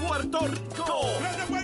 Puerto Rico.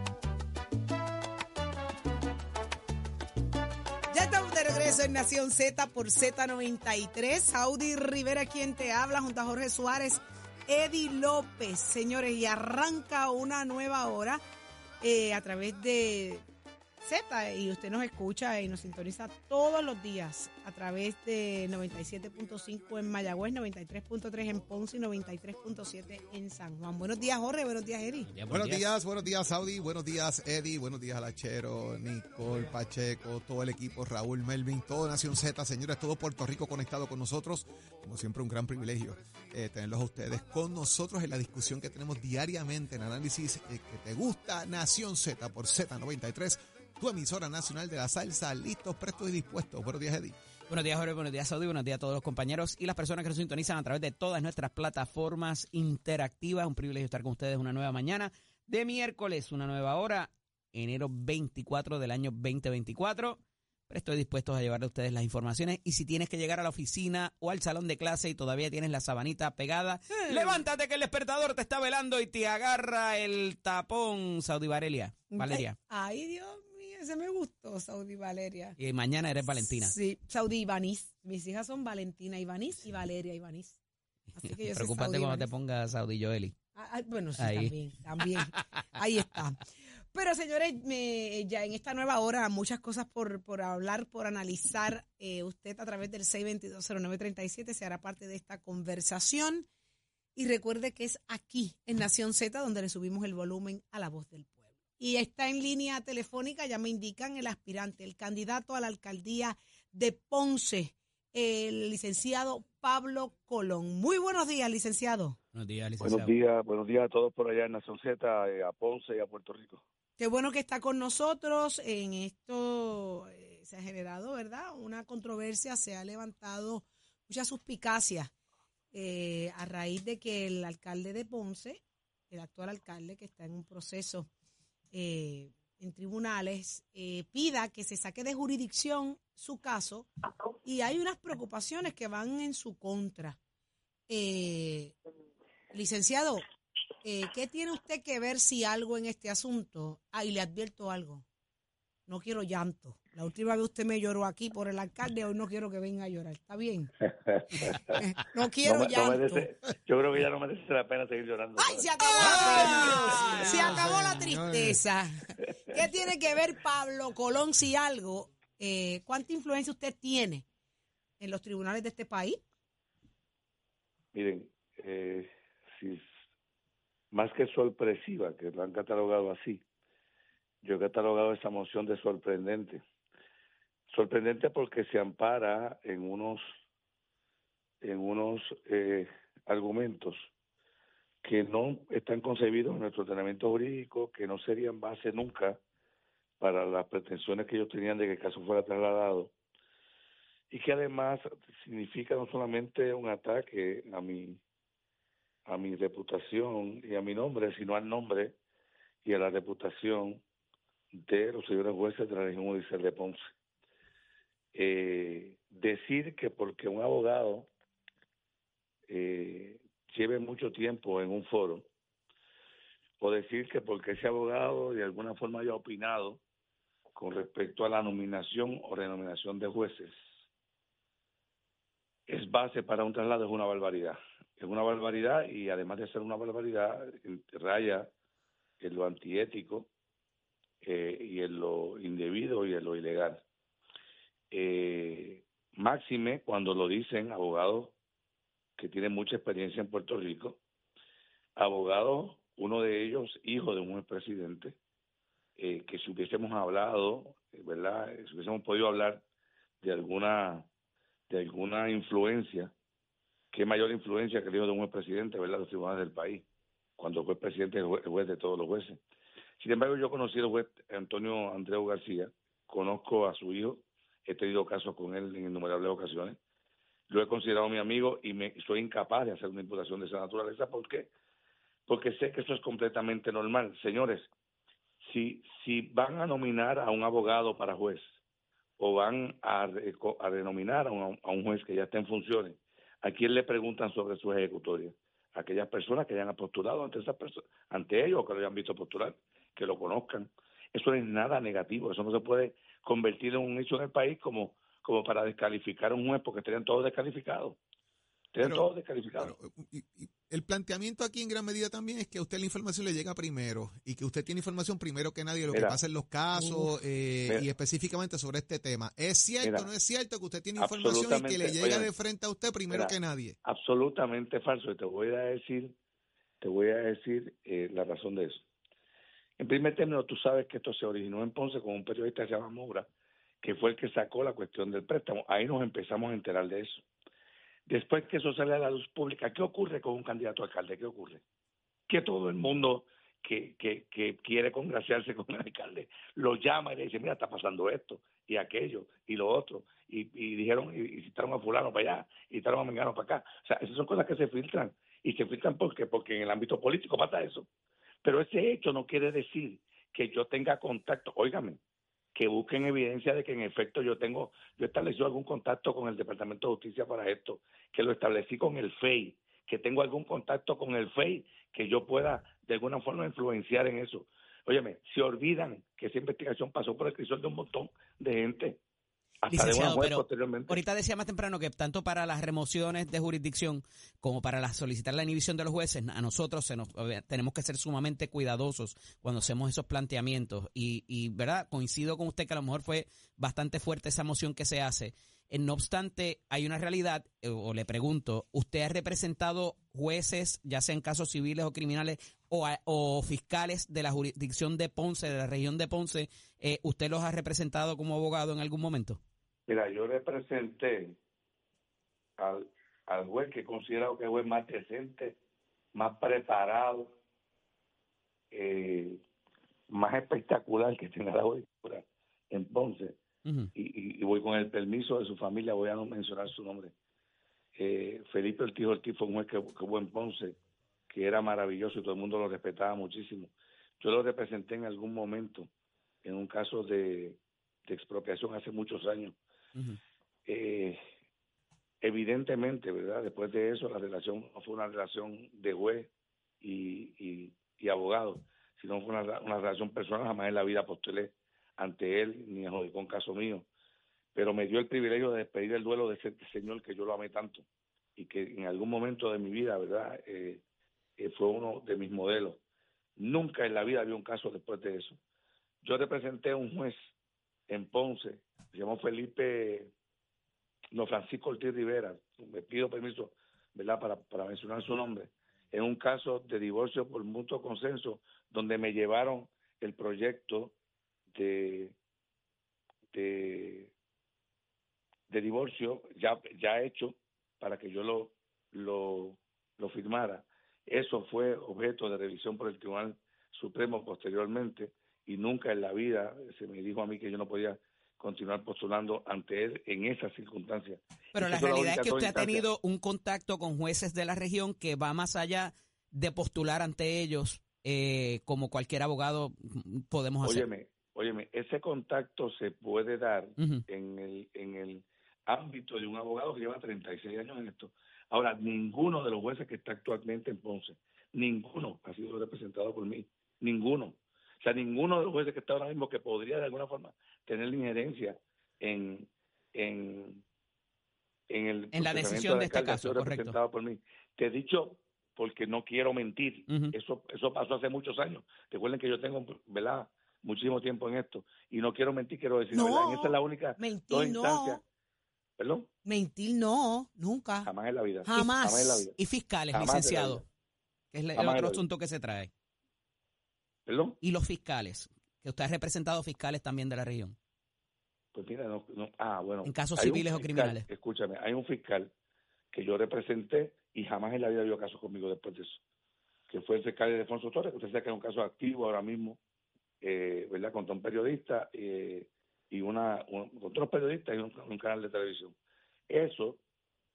Regreso en Nación Z por Z93. Saudi Rivera quien te habla junto a Jorge Suárez, Eddie López, señores, y arranca una nueva hora eh, a través de Z y usted nos escucha y nos sintoniza todos los días a través de 97.5 en Mayagüez, 93.3 en Ponce y 93.7 en San Juan. Buenos días, Jorge. Buenos días, Eddie. Buenos días, buenos días, Saudi. Buenos días, Eddie. Buenos días, Alachero, Nicole, Pacheco, todo el equipo, Raúl, Melvin, todo Nación Z, señores, todo Puerto Rico conectado con nosotros. Como siempre, un gran privilegio eh, tenerlos a ustedes con nosotros en la discusión que tenemos diariamente en análisis eh, que te gusta, Nación Z por Z93, tu emisora nacional de la salsa, listos, prestos y dispuestos. Buenos días, Eddie. Buenos días, Jorge. Buenos días, Saudi. Buenos días a todos los compañeros y las personas que nos sintonizan a través de todas nuestras plataformas interactivas. Un privilegio estar con ustedes una nueva mañana de miércoles, una nueva hora, enero 24 del año 2024. Pero estoy dispuesto a llevarle a ustedes las informaciones. Y si tienes que llegar a la oficina o al salón de clase y todavía tienes la sabanita pegada, levántate que el despertador te está velando y te agarra el tapón, Saudi Varelia. Valeria. Ay, Dios mío, ese me gustó, Saudi Valeria. Y mañana eres Valentina. Sí, Saudi Ibanís. Mis hijas son Valentina Ibanís y Valeria Ibanís. Así que yo Preocúpate cuando te pongas Saudi Joeli. Ah, ah, bueno, sí, Ahí. también, también. Ahí está. Pero señores, me- ya en esta nueva hora, muchas cosas por, por hablar, por analizar. Eh, usted a través del 6220937 se hará parte de esta conversación. Y recuerde que es aquí, en Nación Z, donde le subimos el volumen a la voz del pueblo. Y está en línea telefónica, ya me indican, el aspirante, el candidato a la alcaldía de Ponce, el licenciado Pablo Colón. Muy buenos días, licenciado. Buenos días, licenciado. Buenos días, buenos días a todos por allá en Nación Z, eh, a Ponce y a Puerto Rico. Qué bueno que está con nosotros. En esto eh, se ha generado, ¿verdad? Una controversia, se ha levantado mucha suspicacia eh, a raíz de que el alcalde de Ponce, el actual alcalde que está en un proceso eh, en tribunales, eh, pida que se saque de jurisdicción su caso y hay unas preocupaciones que van en su contra. Eh, licenciado, eh, ¿qué tiene usted que ver si algo en este asunto? Ah, y le advierto algo. No quiero llanto. La última vez usted me lloró aquí por el alcalde, hoy no quiero que venga a llorar. ¿Está bien? no quiero No me- no llanto. merece- yo creo que ya no merece la pena seguir llorando. ¡Ay, se acabó la tristeza! Se acabó la tristeza. ¿Qué tiene que ver Pablo Colón si algo? Eh, ¿Cuánta influencia usted tiene en los tribunales de este país? Miren, eh, si es más que sorpresiva, que lo han catalogado así, yo he catalogado esa moción de sorprendente. Sorprendente porque se ampara en unos en unos eh, argumentos que no están concebidos en nuestro ordenamiento jurídico, que no serían base nunca para las pretensiones que ellos tenían de que el caso fuera trasladado y que además significa no solamente un ataque a mi a mi reputación y a mi nombre, sino al nombre y a la reputación de los señores jueces de la región judicial de Ponce. Eh, decir que porque un abogado eh, lleve mucho tiempo en un foro, o decir que porque ese abogado de alguna forma haya opinado con respecto a la nominación o renominación de jueces, es base para un traslado, es una barbaridad. Es una barbaridad y además de ser una barbaridad, raya en lo antiético eh, y en lo indebido y en lo ilegal. Eh, máxime cuando lo dicen abogados que tienen mucha experiencia en Puerto Rico, abogados, uno de ellos hijo de un expresidente, eh, que si hubiésemos hablado, eh, ¿verdad? Si hubiésemos podido hablar de alguna de alguna influencia, qué mayor influencia que el hijo de un expresidente, ¿verdad? Los tribunales del país. cuando fue presidente, el juez, el juez de todos los jueces. Sin embargo, yo conocí al juez Antonio Andreu García, conozco a su hijo, he tenido casos con él en innumerables ocasiones, lo he considerado mi amigo y me soy incapaz de hacer una imputación de esa naturaleza. ¿Por qué? Porque sé que eso es completamente normal. Señores, si, si van a nominar a un abogado para juez o van a, a denominar a un, a un juez que ya está en funciones, ¿a quién le preguntan sobre su ejecutoria? Aquellas personas que hayan postulado ante esas personas, ante ellos que lo hayan visto postular, que lo conozcan. Eso no es nada negativo, eso no se puede convertir en un hecho en el país como como para descalificar a un juez porque estarían todos descalificados. Estarían todos descalificados. el planteamiento aquí en gran medida también es que a usted la información le llega primero y que usted tiene información primero que nadie de lo que pasa en los casos eh, y específicamente sobre este tema. ¿Es cierto o no es cierto que usted tiene información y que le llega de frente a usted primero que nadie? Absolutamente falso. Y te voy a decir, te voy a decir eh, la razón de eso. En primer término, tú sabes que esto se originó en Ponce con un periodista que se llama Moura, que fue el que sacó la cuestión del préstamo. Ahí nos empezamos a enterar de eso. Después que eso sale a la luz pública, ¿qué ocurre con un candidato a alcalde? ¿Qué ocurre? Que todo el mundo que, quiere congraciarse con el alcalde lo llama y le dice, mira, está pasando esto y aquello y lo otro. Y, y dijeron, y, citaron a fulano para allá, y citaron a mengano para acá. O sea, esas son cosas que se filtran. Y se filtran porque, porque en el ámbito político pasa eso. Pero ese hecho no quiere decir que yo tenga contacto. Óigame, que busquen evidencia de que en efecto yo tengo, yo establecí algún contacto con el Departamento de Justicia para esto, que lo establecí con el FEI, que tengo algún contacto con el FEI, que yo pueda de alguna forma influenciar en eso. Óyeme, se olvidan que esa investigación pasó por el crisol de un montón de gente. Licenciado, pero ahorita decía más temprano que tanto para las remociones de jurisdicción como para la, solicitar la inhibición de los jueces, a nosotros se nos, tenemos que ser sumamente cuidadosos cuando hacemos esos planteamientos. Y, y, ¿verdad? Coincido con usted que a lo mejor fue bastante fuerte esa moción que se hace. Eh, no obstante, hay una realidad, eh, o le pregunto, ¿usted ha representado jueces, ya sean casos civiles o criminales, o, o fiscales de la jurisdicción de Ponce, de la región de Ponce? Eh, ¿Usted los ha representado como abogado en algún momento? Mira, yo representé al, al juez que considero que es el juez más decente, más preparado, eh, más espectacular que tiene la judicatura en Ponce. y, voy con el permiso de su familia, voy a no mencionar su nombre. Eh, Felipe Ortiz Ortiz fue un juez que, que hubo en Ponce, que era maravilloso y todo el mundo lo respetaba muchísimo. Yo lo representé en algún momento en un caso de expropiación hace muchos años eh, evidentemente, ¿verdad? Después de eso, la relación no fue una relación de juez y, y, abogado, sino fue una, una, relación personal. Jamás en la vida postulé ante él ni a con caso mío. Pero me dio el privilegio de despedir el duelo de ese señor que yo lo amé tanto y que en algún momento de mi vida, ¿verdad? Eh, eh, fue uno de mis modelos. Nunca en la vida había un caso después de eso. Yo representé a un juez en Ponce se llamó Felipe, no, Francisco Ortiz Rivera, me pido permiso, ¿verdad?, para, para mencionar su nombre, en un caso de divorcio por mutuo consenso, donde me llevaron el proyecto de, de, de divorcio ya, ya hecho para que yo lo, lo, lo firmara. Eso fue objeto de revisión por el Tribunal Supremo posteriormente y nunca en la vida se me dijo a mí que yo no podía continuar postulando ante él en esas circunstancias. Pero la realidad es que usted ha tenido un contacto con jueces de la región que va más allá de postular ante ellos eh, como cualquier abogado podemos hacer. Óyeme, óyeme, ese contacto se puede dar en, el, en el ámbito de un abogado que lleva 36 años en esto. Ahora, ninguno de los jueces que está actualmente en Ponce, ninguno ha sido representado por mí, ninguno. O sea, ninguno de los jueces que está ahora mismo que podría de alguna forma tener injerencia en, en, en el en la decisión de, este caso, correcto. por mí. Te he dicho porque no quiero mentir. Eso eso pasó hace muchos años. Recuerden que yo tengo, ¿verdad? Muchísimo tiempo en esto y no quiero mentir, quiero decir, no, esa es la única mentir no. ¿Perdón? Mentir no, nunca. Jamás en la vida. Jamás. en la vida. Y fiscales, licenciado. Que es el otro asunto que se trae. ¿Perdón? Y los fiscales, que usted ha representado fiscales también de la región. Pues mira, no, ah, bueno. En casos civiles o criminales. Escúchame, hay un fiscal que yo representé y jamás en la vida dio caso conmigo después de eso. que fue el fiscal de Alfonso Torres, que usted sabe que es un caso activo ahora mismo, eh, ¿verdad? Contra un periodista eh, y una, un- contra otros periodistas y un, un canal de televisión. Eso,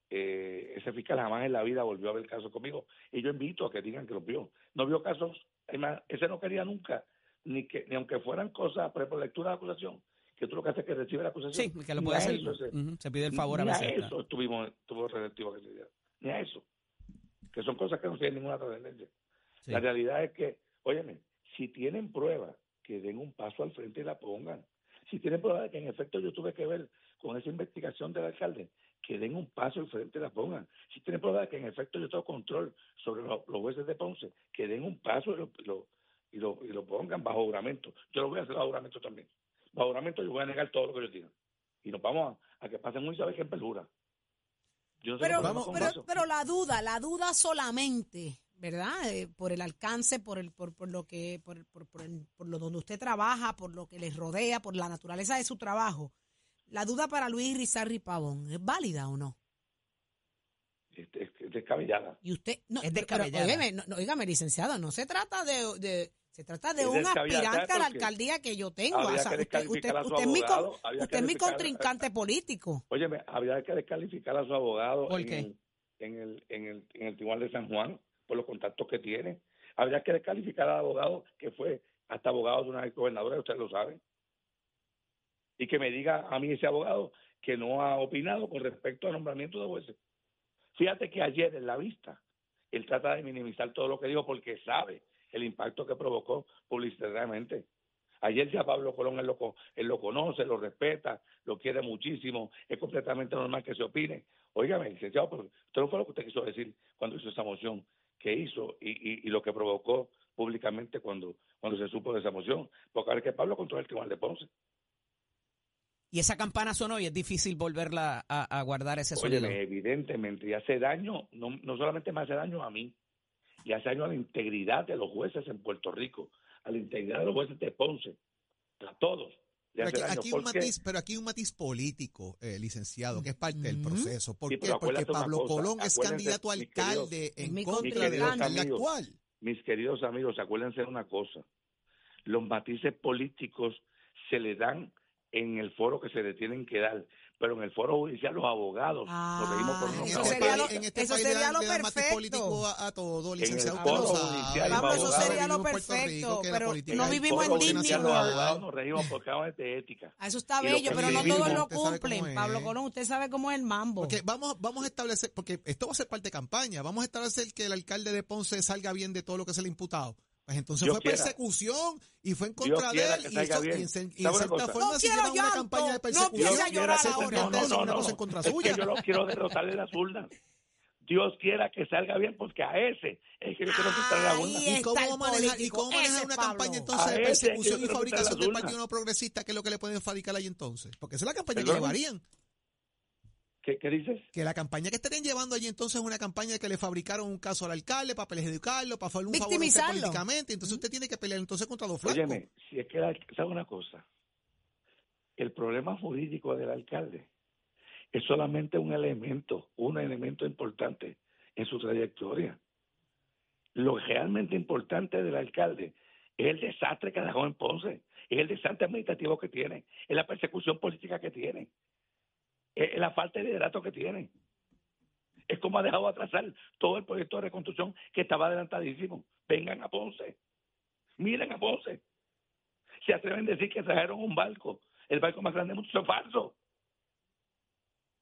eh, ese fiscal jamás en la vida volvió a ver casos conmigo. Y yo invito a que digan que los vio. No vio casos, es más, ese no quería nunca, ni que ni aunque fueran cosas por lectura de acusación, que tú lo que haces es que recibe la acusación. Sí, que lo puede a hacer. eso Se pide el favor a ni veces. eso estuvimos, estuvo receptivo a que se diera. Ni a eso. Que son cosas que no tienen ninguna trascendencia. Sí. La realidad es que, óyeme, si tienen pruebas, que den un paso al frente y la pongan. Si tienen pruebas de que en efecto yo tuve que ver con esa investigación del alcalde, que den un paso al frente y la pongan. Si tienen pruebas de que en efecto yo tengo control sobre lo- los jueces de Ponce, que den un paso y lo, y lo, y lo, y lo pongan bajo juramento. Yo lo voy a hacer bajo juramento también. Bajo juramento yo voy a negar todo lo que ellos digan. Y nos vamos a, a que pasen muy sabe que en perjura. Yo no sé Pero, vamos pero, la duda, la duda solamente, ¿verdad? Eh, por el alcance, por el, por, por lo que, por, por, por, el- por lo donde usted trabaja, por lo que les rodea, por la naturaleza de su trabajo. La duda para Luis Rizarri Pavón, ¿es válida o no? Este, es, es descabellada. Y usted, no, Es descabellada. Pero, no, no, óigame, licenciado, no se trata de, de- se trata de un aspirante a la alcaldía que yo tengo. habría O sea, que usted, usted, es mi, usted es contrincante político. Óyeme, habría que descalificar a su abogado ¿Por en, qué? El, en, el, en, el, en el Tribunal de San Juan por los contactos que tiene. Habría que descalificar al abogado que fue hasta abogado de una gobernadora, ustedes lo saben. Y que me diga a mí ese abogado que no ha opinado con respecto al nombramiento de jueces. Fíjate que ayer en la vista, él trata de minimizar todo lo que dijo porque sabe el impacto que provocó publicitariamente. Ayer ya Pablo Colón él lo, conoce, lo respeta, lo quiere muchísimo, es completamente normal que se opine. Óigame, licenciado, pero usted no fue lo que usted quiso decir cuando hizo esa moción que hizo y, lo que provocó públicamente cuando, cuando se supo de esa moción. Porque ahora es que Pablo controla el Tribunal de Ponce. Y esa campana sonó y es difícil volverla a, a guardar ese sonido. Óyeme, evidentemente, y hace daño, no, no solamente me hace daño a mí, y hace daño a la integridad de los jueces en Puerto Rico, a la integridad de los jueces de Ponce, a todos. Pero aquí, aquí un matiz, pero aquí un matiz político, eh, licenciado, que es parte del proceso. ¿Por Sí, qué? pero Porque Pablo cosa, Colón es candidato a queridos- alcalde Es en mi contra del alcalde actual. Mis queridos amigos, acuérdense de una cosa, los matices políticos se le dan en el foro que se le tienen que dar, pero en el foro judicial los abogados por Ah, unos En eso este cabrones. sería lo- en este eso país le sería dan- lo le dan matiz perfecto. político a, a todo, el licenciado. foro usted lo sabe. judicial, Pablo, eso sería lo en perfecto, Rico, pero no vivimos en foro Disney los abogados nos reímos por causa de ética. Eso está lo bello, pero no todos lo cumplen. Pablo Colón, usted sabe cómo es el mambo. Porque vamos, vamos a establecer, porque esto va a ser parte de campaña, vamos a establecer que el alcalde de Ponce salga bien de todo lo que se le ha imputado. Pues entonces Dios fue quiera. persecución y fue en contra de él y, eso- y en, y en ¿Sabe una cierta cosa? forma No si quiero llevan una campaña de no persecución. a llorar se ahora. en No, no, una no, cosa no. en contra Es que suya. yo lo quiero derrotarle las urnas. Dios quiera que salga bien, porque a ese es que yo quiero quitarle la urna. ¿Y cómo, manejar, ¿Y cómo manejar una Pablo. campaña entonces A de persecución y fabricación del Partido No Progresista? ¿Qué es lo que le pueden fabricar ahí entonces? Porque esa es la campaña que llevarían. ¿Qué, qué dices? Que la campaña que estarían llevando allí entonces es una campaña que le fabricaron un caso al alcalde para educarlo, para hacerle un favor políticamente. Entonces usted tiene que pelear entonces contra dos flacos. Óyeme, si es que, la- ¿sabe una cosa? El problema jurídico del alcalde es solamente un elemento, un elemento importante en su trayectoria. Lo realmente importante del alcalde es el desastre que dejó en Ponce, es el desastre administrativo que tiene, es la persecución política que tiene, es la falta de liderato que tiene. Es como ha dejado atrasar todo el proyecto de reconstrucción que estaba adelantadísimo. Vengan a Ponce, miren a Ponce. Se atreven a decir que trajeron un barco, el barco más grande del mundo, eso es falso.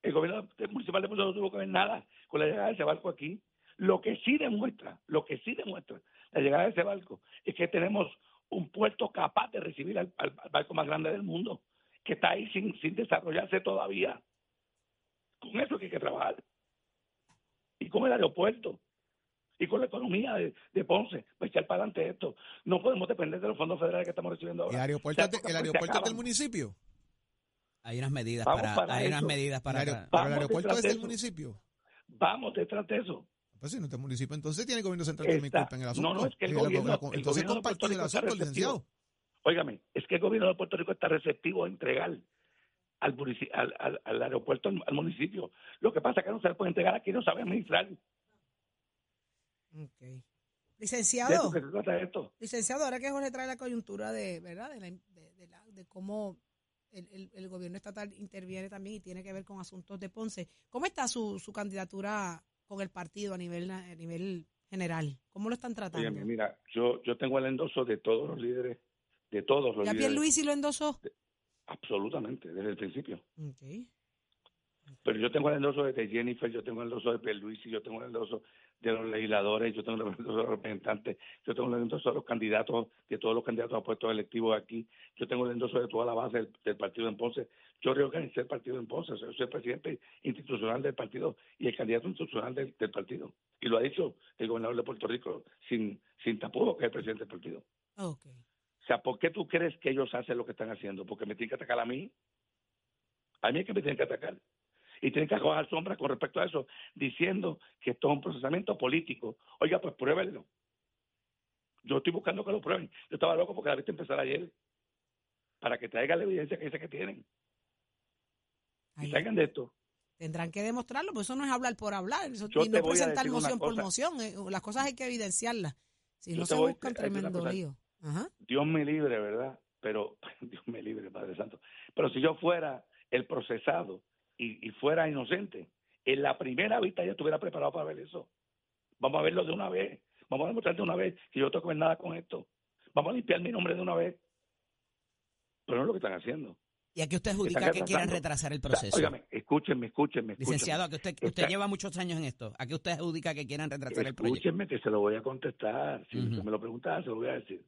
El gobierno municipal de Ponce no tuvo que ver nada con la llegada de ese barco aquí. Lo que sí demuestra, lo que sí demuestra la llegada de ese barco es que tenemos un puerto capaz de recibir al- al barco más grande del mundo, que está ahí sin, sin desarrollarse todavía. Con eso que hay que trabajar. Y con el aeropuerto. Y con la economía de, de Ponce, para echar para adelante esto. No podemos depender de los fondos federales que estamos recibiendo ahora. ¿El aeropuerto, O sea, el aeropuerto del municipio? Hay unas medidas Vamos para, para hay unas medidas para El aer- el aeropuerto es de del municipio. Vamos detrás de eso. Pues si no es del municipio, entonces tiene el gobierno central que me Está- culpa en el asunto. no, no, es que el gobierno- la- el entonces gobierno de Puerto el Rico está asunto, receptivo. licenciado. Óigame, es que el gobierno de Puerto Rico está receptivo a entregar al, al, al- al aeropuerto, al, municipio. Lo que pasa es que no se le puede entregar aquí, no sabe administrar. Ok. De Licenciado, se esto. licenciado, ahora que Jorge trae la coyuntura de, ¿verdad? De, la, de, de la- de cómo el, el- el gobierno estatal interviene también y tiene que ver con asuntos de Ponce. ¿Cómo está su, su candidatura con el partido a nivel, a nivel general? ¿Cómo lo están tratando? Oye, mira, yo, yo tengo el endoso de todos los líderes, de todos los ¿Ya líderes. Pierluisi lo endosó? Absolutamente, desde el principio. Pero yo tengo el endoso de Jennifer, yo tengo el endoso de Pierluisi, yo tengo el endoso de los legisladores, yo tengo el endoso de los representantes, yo tengo el endoso de los candidatos, de todos los candidatos a puestos electivos aquí, yo tengo el endoso de toda la base del, del partido en Ponce. Yo reorganicé el partido en Ponce, soy el presidente institucional del partido y el candidato institucional del, del partido. Y lo ha dicho el gobernador de Puerto Rico sin, sin tapujos, que es el presidente del partido. Ok. O sea, ¿por qué tú crees que ellos hacen lo que están haciendo? ¿Porque me tienen que atacar a mí? A mí es que me tienen que atacar. Y tienen que acoger sombra con respecto a eso, diciendo que esto es un procesamiento político. Oiga, pues pruébenlo. Yo estoy buscando que lo prueben. Yo estaba loco porque la viste empezar ayer para que traigan la evidencia que dice que tienen. Y Ahí. traigan de esto. Tendrán que demostrarlo, porque eso no es hablar por hablar, eso, y no presentar moción por moción. eh, las cosas hay que evidenciarlas. Si Yo no se buscan tremendo lío. Ajá. Dios me libre, ¿verdad? Pero, Dios me libre, Padre Santo. Pero si yo fuera el procesado y, y fuera inocente, en la primera vista ya estuviera preparado para ver eso. Vamos a verlo de una vez. Vamos a demostrar de una vez que yo no tengo que ver nada con esto. Vamos a limpiar mi nombre de una vez. Pero no es lo que están haciendo. ¿Y a qué usted adjudica que quieran retrasar el proceso? óigame, escúchenme, escúchenme, escúchenme. Licenciado, ¿a qué usted, usted Está- lleva muchos años en esto? ¿A qué usted adjudica que quieran retrasar el proyecto? Escúchenme que se lo voy a contestar. Si usted me lo pregunta, se lo voy a decir.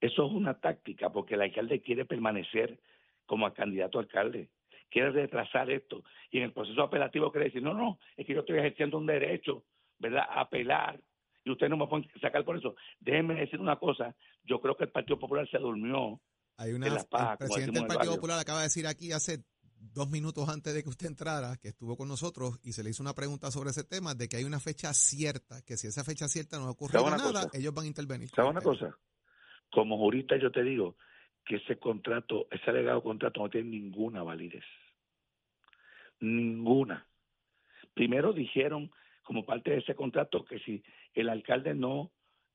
Eso es una táctica porque el alcalde quiere permanecer como candidato a alcalde. Quiere retrasar esto. Y en el proceso apelativo quiere decir, no, no, es que yo estoy ejerciendo un derecho, ¿verdad?, a apelar. Y usted no me pueden sacar por eso. Déjenme decir una cosa. Yo creo que el Partido Popular se durmió. Hay una, la el presidente del Partido. Popular acaba de decir aquí hace dos minutos antes de que usted entrara, que estuvo con nosotros y se le hizo una pregunta sobre ese tema, de que hay una fecha cierta, que si esa fecha cierta no ocurre ¿Sabe una nada, cosa? ellos van a intervenir. ¿Sabe una cosa? Como jurista yo te digo que ese contrato, ese alegado contrato no tiene ninguna validez. Ninguna. Primero dijeron como parte de ese contrato que si el alcalde no,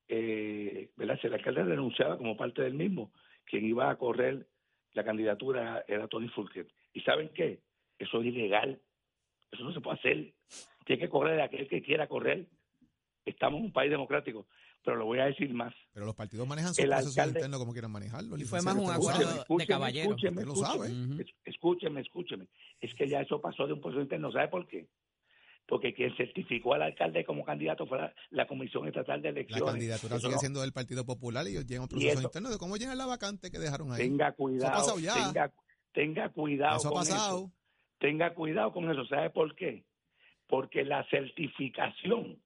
eh, ¿verdad? Si el alcalde renunciaba como parte del mismo, quien iba a correr la candidatura era Tony Fulker. ¿Y saben qué? Eso es ilegal. Eso no se puede hacer. Tiene que correr aquel que quiera correr. Estamos en un país democrático. Pero lo voy a decir más. Pero los partidos manejan sus El procesos alcalde- internos como quieran manejarlo. Y fue más un acuerdo de caballero. Escúcheme, Usted lo sabe. Escúcheme, escúcheme. Es que ya eso pasó de un proceso interno. ¿Sabe por qué? Porque quien certificó al alcalde como candidato fue la, la Comisión Estatal de La Elecciones. candidatura Eso sigue no- siendo del Partido Popular y ellos llegan a un proceso eso- interno de cómo llenan la vacante que dejaron ahí. Tenga cuidado. pasado ya. Tenga, tenga cuidado eso ha con pasado. eso. Tenga cuidado con eso. ¿Sabe por qué? Porque la certificación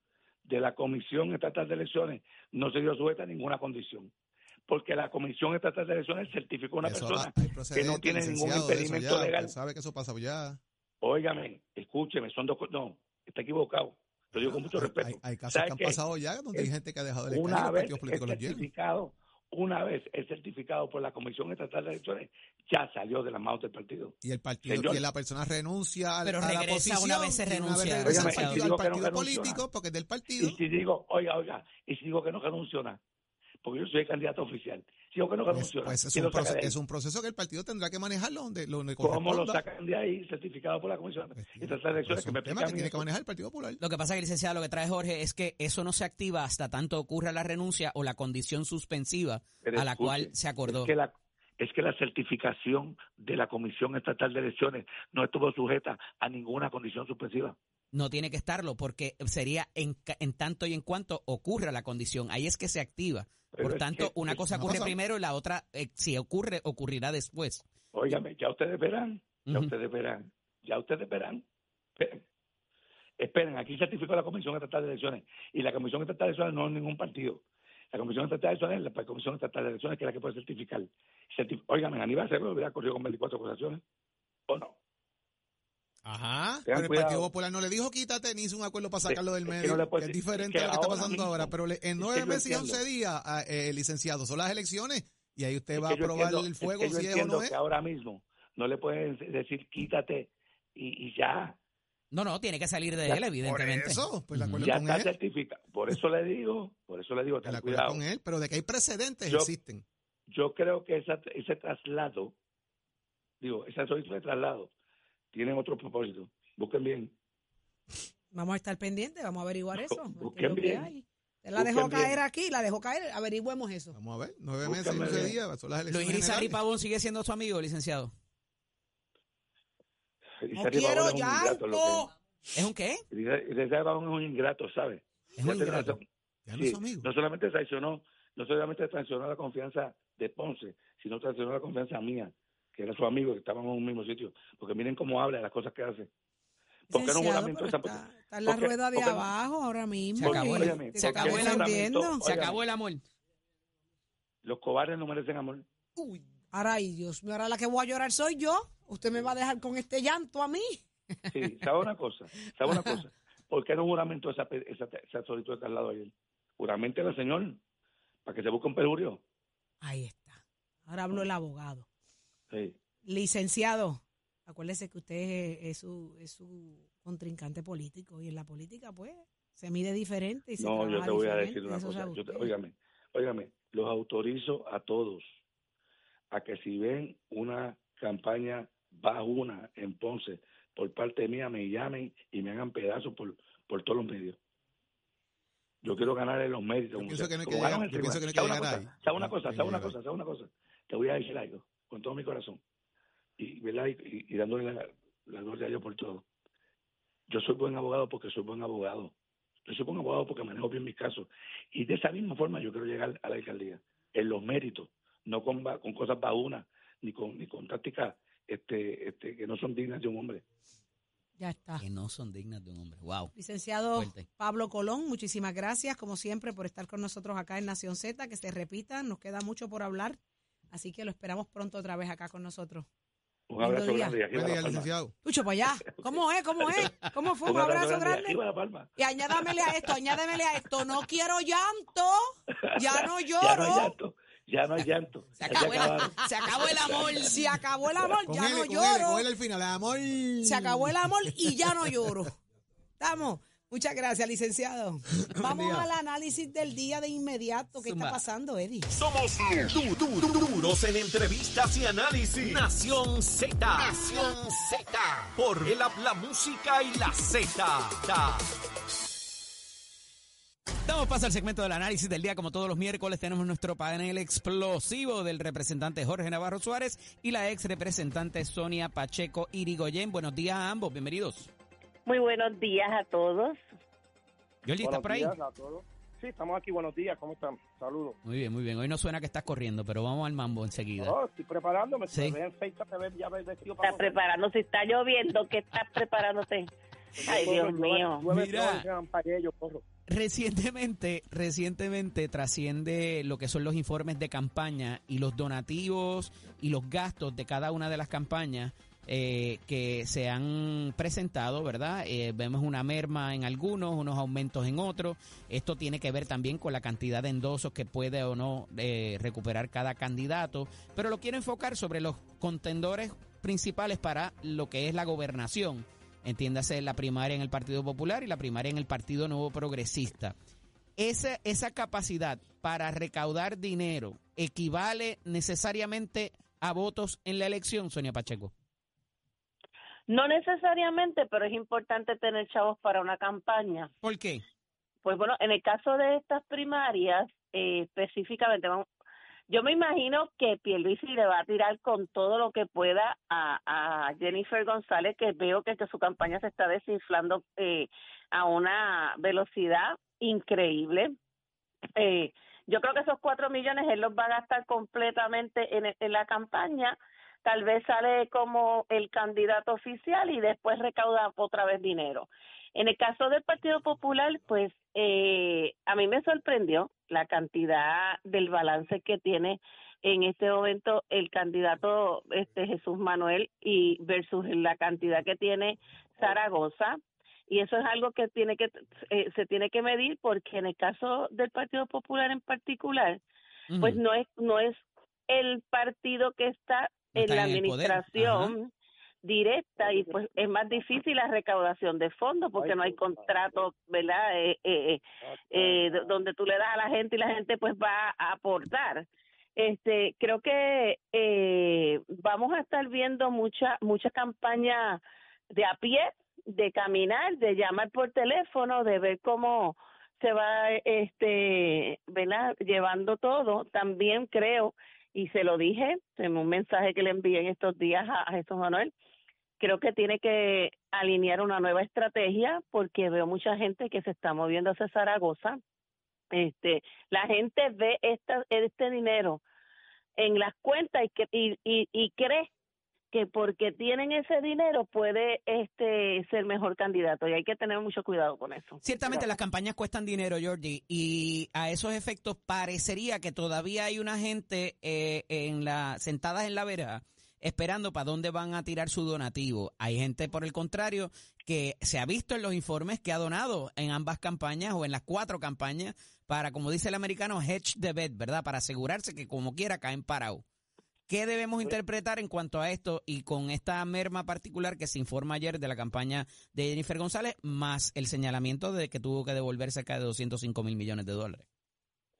de la Comisión Estatal de Elecciones no se dio sujeta a ninguna condición. Porque la Comisión Estatal de Elecciones certificó a una Eso persona hay precedentes, tiene ningún impedimento ya. legal. Sabe que eso pasa ya. Óigame, escúcheme, son dos cosas. No, está equivocado. Lo digo con mucho respeto. Hay, hay casos ¿Sabe que han pasado ya donde hay gente que ha dejado y Una los vez partidos políticos los una vez es certificado por la Comisión Estatal de Elecciones, ya salió de las manos del partido. Y el partido, Señor. y la persona renuncia al- Pero a la regresa posición, una vez se renuncia, al partido, y si al digo que no partido renuncia, político, porque es del partido. Y si digo, oiga, oiga, y si digo que no renunciona, porque yo soy candidato oficial, si que no Pues, pues es, ¿quién un proceso, de ahí? es un proceso que el partido tendrá que manejarlo donde, donde ¿Cómo lo sacan de ahí certificado por la Comisión Pues, de pues Elecciones? es Que me que tiene que manejar el Partido Popular. Lo que pasa que, licenciado, lo que trae Jorge es que eso no se activa hasta tanto ocurra la renuncia o la condición suspensiva Pero a la escuche, cual se acordó. Es que, la, es que la certificación de la Comisión Estatal de Elecciones no estuvo sujeta a ninguna condición suspensiva. No tiene que estarlo porque sería en, en tanto y en cuanto ocurra la condición. Ahí es que se activa. Por tanto, una cosa ocurre primero y la otra, eh, si ocurre, ocurrirá después. Óigame, ya ustedes verán, ya ustedes verán, ya ustedes verán. Esperen. Esperen, aquí certificó la Comisión Estatal de Elecciones y la Comisión Estatal de Elecciones no es ningún partido. La Comisión Estatal de Elecciones es la Comisión Estatal de Elecciones que es la que puede certificar. Certif Óigame, Aníbal Acevedo hubiera corrido con 24 acusaciones. ¿O no? Ajá. Pero el cuidado. Partido Popular no le dijo quítate ni hizo un acuerdo para sacarlo del es que medio. no le que puede- es es diferente que a lo que está pasando mismo- ahora. Pero le- es en nueve meses y once días, eh, licenciado, son las elecciones y ahí usted Es va a probar entiendo- el es que fuego yo si es o entiendo no es. que ahora mismo no le pueden decir quítate y, y ya. No, no, tiene que salir de Ya, él, Por evidentemente. eso, pues la Ujú. acuerdo Ya con está él. certificado. Por eso le digo, por eso le digo, ten cuidado. con él, pero de que hay precedentes Yo- existen. Yo creo que esa, ese traslado, digo, esa solicitud de traslado, tienen otro propósito. Busquen bien. Vamos a estar pendientes, vamos a averiguar eso. Busquen bien. hay. La dejó Busquen caer bien. aquí, la dejó caer, averigüemos eso. Vamos a ver, nueve meses once días, son las Luis elecciones Irizarry generales. Pavón sigue siendo su amigo, licenciado. No quiero es un ingrato, lo llanto. ¿Es un qué? que- Irizarry Pavón es un ingrato, ¿sabe? Es un ingrato. Ya no Sí, es amigo. no solamente traicionó, no solamente traicionó la confianza de Ponce, sino traicionó la confianza mía, que era su amigo, que estábamos en un mismo sitio. Porque miren cómo habla de las cosas que hace. ¿Por qué no juramento esa está, está en la porque- rueda de porque- abajo ahora mismo. Se acabó el- se acabó el juramento. Se acabó el amor. Los cobardes no merecen amor. Uy, ahora, ay, Dios mío, ahora la que voy a llorar soy yo. Usted me va a dejar con este llanto a mí. Sí, ¿sabe una cosa? ¿Sabe una cosa? ¿Por qué no juramentó esa, esa, esa solicitud de traslado ayer? Juramente al señor, para que se busque un perjurio. Ahí está. Ahora habló el abogado. Sí. Licenciado, acuérdese que usted es, es su, es su contrincante político y en la política, pues, se mide diferente y se No, yo te voy a decir una eso cosa. Yo te- óigame, óigame, los autorizo a todos a que si ven una campaña bajuna en Ponce por parte mía, me llamen y me hagan pedazos por, por todos los medios. Yo quiero ganar en los méritos. Yo pienso que no hay que llegar- el yo pienso que no hay tribunal. que ¿Sabe llegar una ahí. cosa? ¿Sabe una cosa? no hay ¿Sabe que una llegar cosa? ¿Sabe una cosa? Te voy a decir algo, con todo mi corazón. Y, ¿verdad? y, y- y dándole la, la gloria a Dios por todo. Yo soy buen abogado porque soy buen abogado. Yo soy buen abogado porque manejo bien mis casos. Y de esa misma forma yo quiero llegar a la alcaldía, en los méritos, no con, con cosas bajunas, ni con, ni con tácticas este, este, que no son dignas de un hombre. Ya está. Que no son dignas de un hombre. Wow. Licenciado Fuerte. Pablo Colón, muchísimas gracias, como siempre, por estar con nosotros acá en Nación Z. Que se repita, nos queda mucho por hablar, así que lo esperamos pronto otra vez acá con nosotros. Un abrazo grande Buen día, licenciado. Lucho, para allá. ¿Cómo es? ¿Cómo es? ¿Cómo fue? Un abrazo grande. Y añádamele a esto, añádamele a esto. No quiero llanto. Ya no Ya no hay lloro. llanto, ya no hay llanto. Se acabó, el, se acabó el amor. Se acabó el amor, Con ya él, no con él, lloro. con él al final, amor. Se acabó el amor y ya no lloro. ¿Estamos? Muchas gracias, licenciado. Vamos al análisis del día de inmediato. ¿Qué está pasando, Eddie? Somos du- du- du- duros en entrevistas y análisis. Nación Z. Nación Z. Por el la música y la Z. Damos paso al segmento del análisis del día. Como todos los miércoles, tenemos nuestro panel explosivo del representante Jorge Navarro Suárez y la ex representante Sonia Pacheco Irigoyen. Buenos días a ambos, bienvenidos. Muy buenos días a todos. Georgie, ¿estás Buenos por ahí? días a todos. Sí, estamos aquí. Buenos días. ¿Cómo están? Saludos. Muy bien, muy bien. Hoy no suena que estás corriendo, pero vamos al mambo enseguida. Oh, estoy preparándome. Sí. Si ven feita, te ven ya ves vestido para Estás preparando, si está lloviendo, ¿qué estás preparándote? Ay, Dios mío. Mira. Recientemente, recientemente trasciende lo que son los informes de campaña y los donativos y los gastos de cada una de las campañas eh, que se han presentado, ¿verdad? Eh, vemos una merma en algunos, unos aumentos en otros. Esto tiene que ver también con la cantidad de endosos que puede o no eh, recuperar cada candidato, pero lo quiero enfocar sobre los contendores principales para lo que es la gobernación. Entiéndase la primaria en el Partido Popular y la primaria en el Partido Nuevo Progresista. Esa, esa capacidad para recaudar dinero equivale necesariamente a votos en la elección, Sonia Pacheco. No necesariamente, pero es importante tener chavos para una campaña. ¿Por qué? Pues bueno, en el caso de estas primarias, eh, específicamente, vamos, yo me imagino que Pierluisi le va a tirar con todo lo que pueda a, a Jennifer González, que veo que, que su campaña se está desinflando eh, a una velocidad increíble. Eh, yo creo que esos cuatro millones él los va a gastar completamente en, en la campaña. Tal vez sale como el candidato oficial y después recauda otra vez dinero. En el caso del Partido Popular, pues eh, a mí me sorprendió la cantidad del balance que tiene en este momento el candidato este Jesús Manuel y versus la cantidad que tiene Zaragoza y eso es algo que tiene que eh, se tiene que medir porque en el caso del Partido Popular en particular pues no es no es el partido que está No en la en administración directa y pues es más difícil la recaudación de fondos porque no hay contrato, ¿verdad? Eh, eh, eh, donde tú le das a la gente y la gente pues va a aportar. Este, creo que eh, vamos a estar viendo mucha mucha campaña de a pie, de caminar, de llamar por teléfono, de ver cómo se va este, ¿verdad? llevando todo. También creo y se lo dije en un mensaje que le envié en estos días a, Jesús Manuel, creo que tiene que alinear una nueva estrategia porque veo mucha gente que se está moviendo hacia Zaragoza. Este, la gente ve esta, este dinero en las cuentas y, y, y, y cree que porque tienen ese dinero puede este ser mejor candidato y hay que tener mucho cuidado con eso. Ciertamente las campañas cuestan dinero, Jordi, y a esos efectos parecería que todavía hay una gente eh, en la sentadas en la verja esperando para dónde van a tirar su donativo. Hay gente, por el contrario, que se ha visto en los informes que ha donado en ambas campañas o en las cuatro campañas para, como dice el americano, hedge the bet, ¿verdad? Para asegurarse que como quiera caen parados. ¿Qué debemos interpretar en cuanto a esto y con esta merma particular que se informa ayer de la campaña de Jennifer González, más el señalamiento de que tuvo que devolver cerca de 205 mil millones de dólares?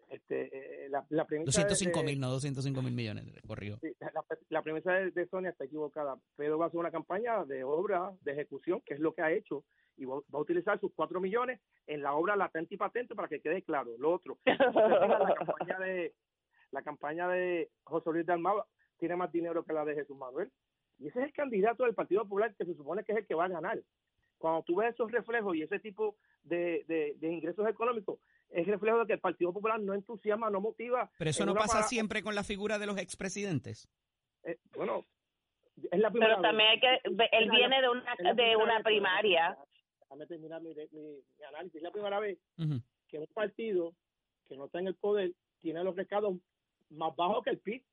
Este, eh, la, la premisa de- 205 de- mil, no 205 mil millones, corrió. Sí, la, la premisa de, de Sonia está equivocada. Pedro va a hacer una campaña de obra, de ejecución, que es lo que ha hecho, y va, va a utilizar sus cuatro millones en la obra latente y patente para que quede claro. Lo otro, la campaña de la campaña de José Luis Dalmau tiene más dinero que la de Jesús Manuel. Y ese es el candidato del Partido Popular que se supone que es el que va a ganar. Cuando tú ves esos reflejos y ese tipo de, de, de ingresos económicos, es reflejo de que el Partido Popular no entusiasma, no motiva. Pero eso no pasa para- siempre con la figura de los expresidentes. eh, bueno, es la primera Pero también hay que él viene de una de una primaria. Déjame terminar mi, mi- mi análisis. Es la primera vez que un partido que no está en el poder tiene los recados más bajos que el PIB.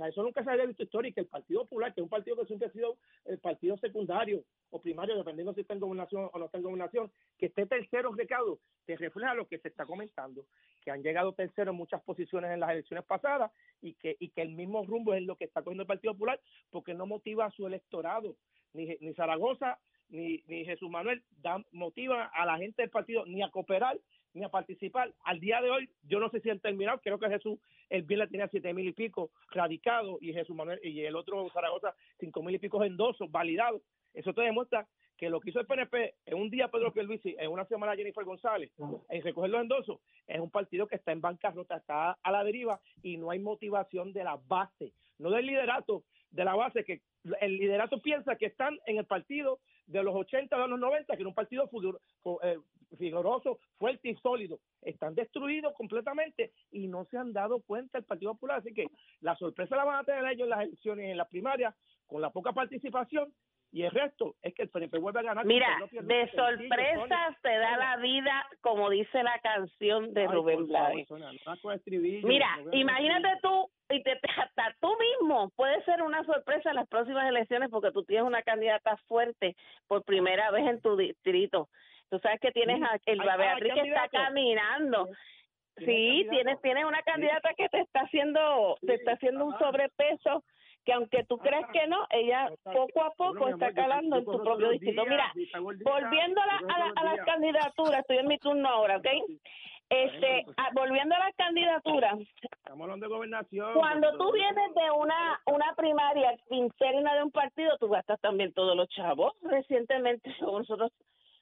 Sea, eso nunca se había visto histórico. El Partido Popular, que es un partido que siempre ha sido el partido secundario o primario, dependiendo si está en gobernación o no está en gobernación, que esté tercero en recaudo, te refleja lo que se está comentando, que han llegado terceros en muchas posiciones en las elecciones pasadas y que, y que el mismo rumbo es lo que está cogiendo el Partido Popular porque no motiva a su electorado. Ni, ni Zaragoza ni, ni Jesús Manuel dan, motiva a la gente del partido ni a cooperar ni a participar. Al día de hoy, yo no sé si han terminado, creo que Jesús el viernes tenía siete mil y pico radicados y Jesús Manuel y el otro Zaragoza cinco mil y pico endosos validados. Eso te demuestra que lo que hizo el PNP en un día Pedro Pierluisi, en una semana Jennifer González, en recoger los endosos, es un partido que está en bancarrota, está a la deriva y no hay motivación de la base, no del liderato, de la base, que el liderato piensa que están en el partido de los 80 de los 90, que era un partido eh, vigoroso, fuerte y sólido. Están destruidos completamente y no se han dado cuenta el Partido Popular. Así que la sorpresa la van a tener ellos en las elecciones, en las primarias, con la poca participación. Y el resto es que el PNP vuelve a ganar. Mira, de sorpresas te da la vida, como dice la canción de Ay, Rubén Blades. Mira, imagínate tú, y te, hasta tú mismo puede ser una sorpresa en las próximas elecciones porque tú tienes una candidata fuerte por primera vez en tu distrito. Tú sabes que tienes a el hay Beatriz que está caminando. ¿Tiene Sí, tienes tienes una candidata que te está haciendo te está haciendo un sobrepeso que aunque tú crees que no, ella poco a poco está calando en tu propio distrito. Mira, volviendo a, la- a, la- a las candidaturas, estoy en mi turno ahora, ¿ok? Este, pues. ah, volviendo a las candidaturas, de gobernación. cuando tú doctor. vienes de una una primaria interna de un partido, tú gastas también todos los chavos. Recientemente, nosotros,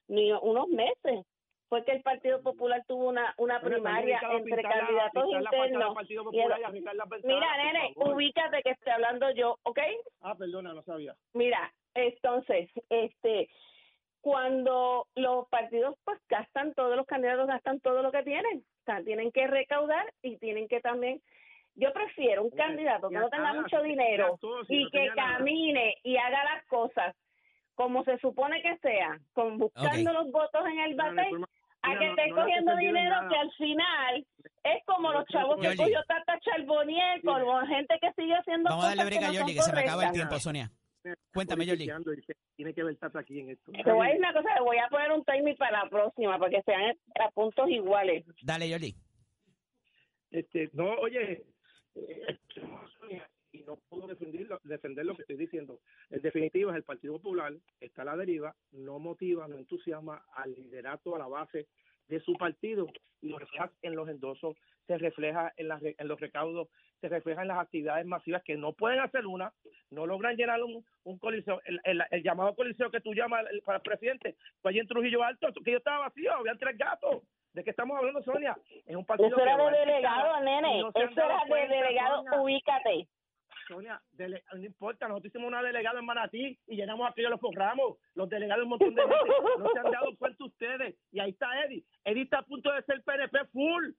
ni unos meses, fue que el Partido Popular tuvo una una primaria entre pintar candidatos pintar internos. Y Mira, nene, ubícate que estoy hablando yo, ¿ok? Ah, perdona, no sabía. Mira, entonces, este, cuando los partidos pues gastan, todos los candidatos gastan todo lo que tienen, o sea, tienen que recaudar y tienen que también, yo prefiero un Oye, candidato que no tenga nada, mucho dinero tenía todo, si y no que nada. camine y haga las cosas como se supone que sea, con buscando los votos en el batey, a mira, que no- esté no cogiendo dinero nada. que al final es como los chavos que- cogió Tata Charbonnier, Dime. como gente que sigue haciendo Vamos a darle cosas break a que no Yoli, que se me acaba el tiempo, Sonia. Cuéntame, Yoli. Tiene que ver Tata aquí en esto. Te voy a decir una cosa, le voy a poner un timing para la próxima, para que sean a puntos iguales. Dale, Yoli. Este, no, oye, eh, y y no pudo defenderlo, defender lo que estoy diciendo. En definitiva, el Partido Popular está a la deriva, no motiva, no entusiasma al liderato, a la base de su partido y lo refleja en los endosos, se refleja en, las, en los recaudos, se refleja en las actividades masivas que no pueden hacer una, no logran llenar un, un coliseo, el, el, el llamado coliseo que tú llamas para el presidente, fue allí en Trujillo Alto, que yo estaba vacío, habían tres gatos. ¿De qué estamos hablando, Sonia? Es un partido Eso era de delegado, nene. no Eso era de delegado. Ubícate. Sonia, dele- no importa, nosotros hicimos una delegada en Manatí y llenamos aquello los programas. Los delegados, un montón de gente, no se han dado cuenta ustedes. Y ahí está Eddie. Eddie está a punto de ser PNP full.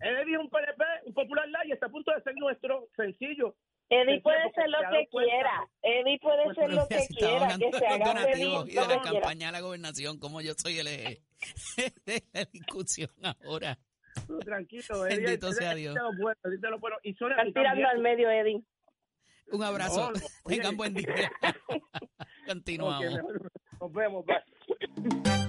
Eddie es un PNP, un popular light, y está a punto de ser nuestro sencillo. Eddie puede ser lo que quiera. Eddie puede Pues, ser lo que quiera. Que se haga donativos feliz y de la quiera. campaña a la gobernación, como yo soy el eje de la discusión ahora. Pero tranquilo, Eddie. Bendito sea Dios. bueno, bueno. Y Sonia, Están tú tirando también. al medio, Eddie. Un abrazo. No. Tengan buen día. Continuamos. Nos vemos. bye.